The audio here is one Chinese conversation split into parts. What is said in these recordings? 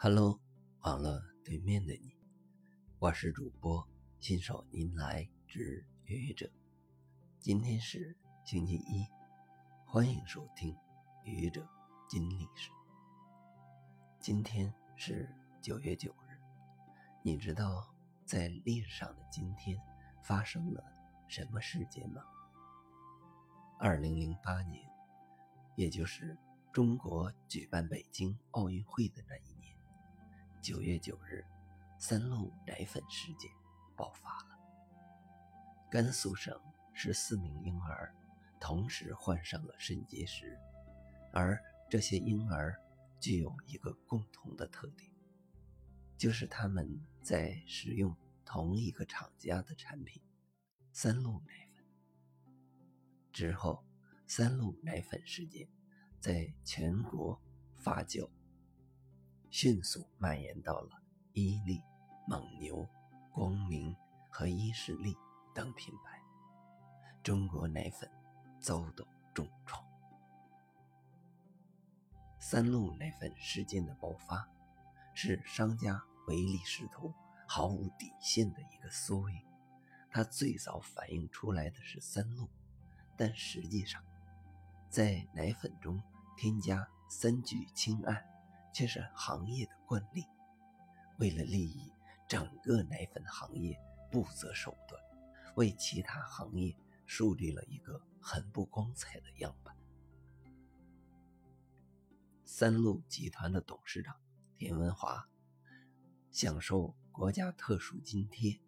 Hello，网络对面的你，我是主播新手您来之愚者。今天是星期一，欢迎收听愚者金历史。今天是九月九日，你知道在历史上的今天发生了什么事件吗？二零零八年，也就是中国举办北京奥运会的那一年。九月九日，三鹿奶粉事件爆发了。甘肃省十四名婴儿同时患上了肾结石，而这些婴儿具有一个共同的特点，就是他们在使用同一个厂家的产品——三鹿奶粉。之后，三鹿奶粉事件在全国发酵。迅速蔓延到了伊利、蒙牛、光明和伊士利等品牌，中国奶粉遭到重创。三鹿奶粉事件的爆发，是商家唯利是图、毫无底线的一个缩影。它最早反映出来的是三鹿，但实际上，在奶粉中添加三聚氰胺。却是行业的惯例，为了利益整个奶粉行业，不择手段，为其他行业树立了一个很不光彩的样板。三鹿集团的董事长田文华享受国家特殊津贴，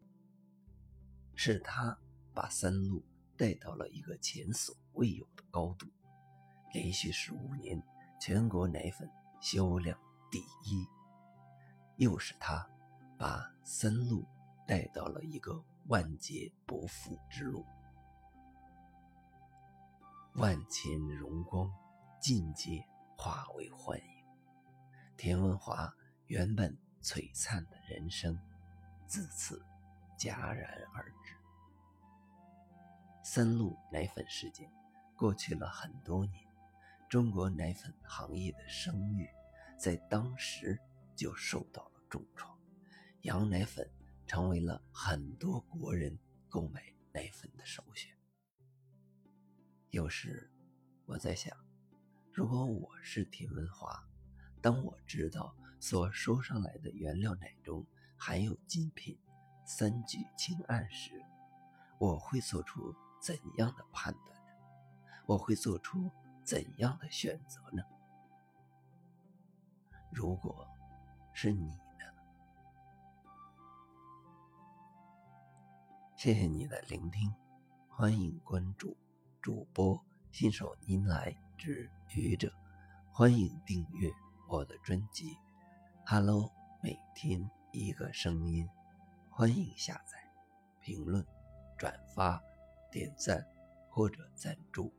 是他把三鹿带到了一个前所未有的高度，连续十五年全国奶粉。销量第一，又是他把三鹿带到了一个万劫不复之路。万千荣光尽皆化为幻影，田文华原本璀璨的人生自此戛然而止。三鹿奶粉事件过去了很多年。中国奶粉行业的声誉在当时就受到了重创，羊奶粉成为了很多国人购买奶粉的首选。有时我在想，如果我是田文华，当我知道所收上来的原料奶中含有禁品三聚氰胺时，我会做出怎样的判断呢？我会做出。怎样的选择呢？如果是你呢？谢谢你的聆听，欢迎关注主播新手您来之愚者，欢迎订阅我的专辑。Hello，每天一个声音，欢迎下载、评论、转发、点赞或者赞助。